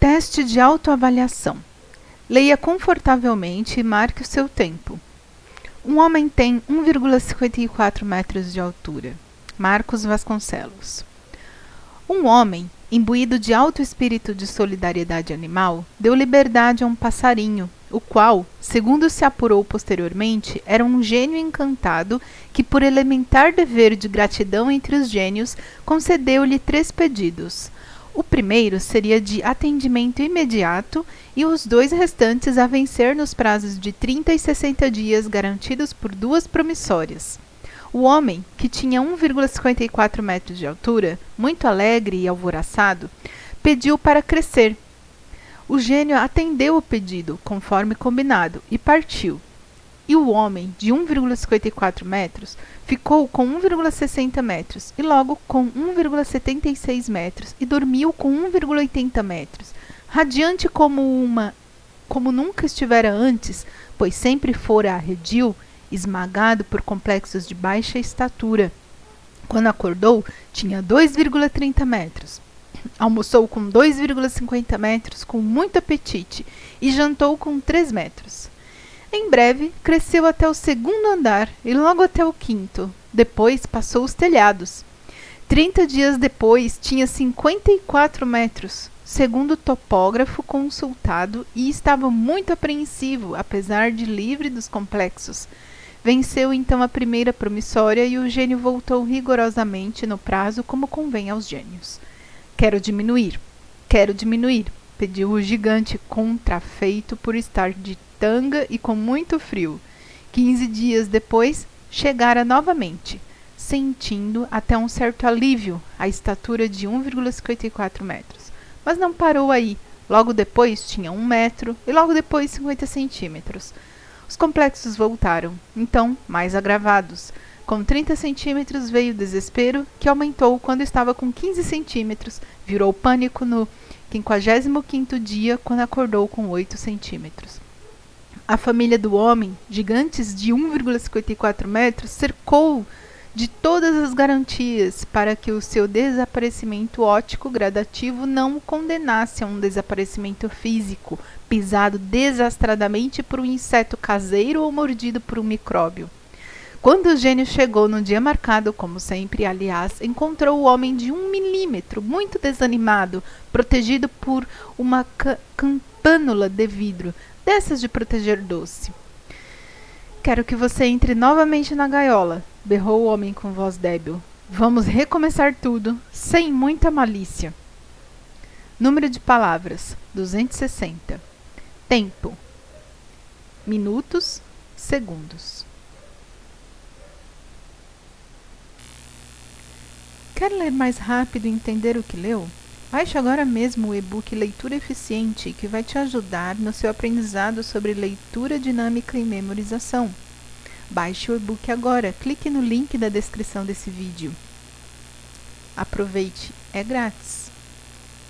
Teste de autoavaliação. Leia confortavelmente e marque o seu tempo. Um homem tem 1,54 metros de altura. Marcos Vasconcelos. Um homem, imbuído de alto espírito de solidariedade animal, deu liberdade a um passarinho, o qual, segundo se apurou posteriormente, era um gênio encantado que, por elementar dever de gratidão entre os gênios, concedeu-lhe três pedidos o primeiro seria de atendimento imediato e os dois restantes a vencer nos prazos de 30 e 60 dias garantidos por duas promissórias. O homem, que tinha 1,54 metros de altura, muito alegre e alvoraçado, pediu para crescer. O gênio atendeu o pedido, conforme combinado, e partiu, e o homem, de 1,54 metros, ficou com 1,60 metros e logo com 1,76 metros e dormiu com 1,80 metros, radiante como uma como nunca estivera antes, pois sempre fora arredio, esmagado por complexos de baixa estatura. Quando acordou, tinha 2,30 metros. Almoçou com 2,50 metros com muito apetite e jantou com 3 metros. Em breve, cresceu até o segundo andar e logo até o quinto. Depois passou os telhados. Trinta dias depois, tinha 54 metros, segundo o topógrafo consultado, e estava muito apreensivo, apesar de livre dos complexos. Venceu então a primeira promissória e o gênio voltou rigorosamente no prazo, como convém aos gênios. Quero diminuir, quero diminuir, pediu o gigante, contrafeito por estar de tanga e com muito frio. Quinze dias depois, chegara novamente, sentindo até um certo alívio a estatura de 1,54 metros. Mas não parou aí. Logo depois tinha um metro e logo depois 50 centímetros. Os complexos voltaram, então mais agravados. Com 30 centímetros veio o desespero, que aumentou quando estava com 15 centímetros, virou pânico no 55º dia, quando acordou com 8 centímetros. A família do homem, gigantes de 1,54 metros, cercou de todas as garantias para que o seu desaparecimento óptico gradativo não o condenasse a um desaparecimento físico, pisado desastradamente por um inseto caseiro ou mordido por um micróbio. Quando o gênio chegou no dia marcado, como sempre, aliás, encontrou o homem de um milímetro, muito desanimado, protegido por uma campânula de vidro, dessas de proteger doce. Quero que você entre novamente na gaiola, berrou o homem com voz débil. Vamos recomeçar tudo, sem muita malícia. Número de palavras: 260. Tempo: minutos, segundos. Quer ler mais rápido e entender o que leu? Baixe agora mesmo o e-book Leitura Eficiente, que vai te ajudar no seu aprendizado sobre leitura dinâmica e memorização. Baixe o e-book agora, clique no link da descrição desse vídeo. Aproveite, é grátis.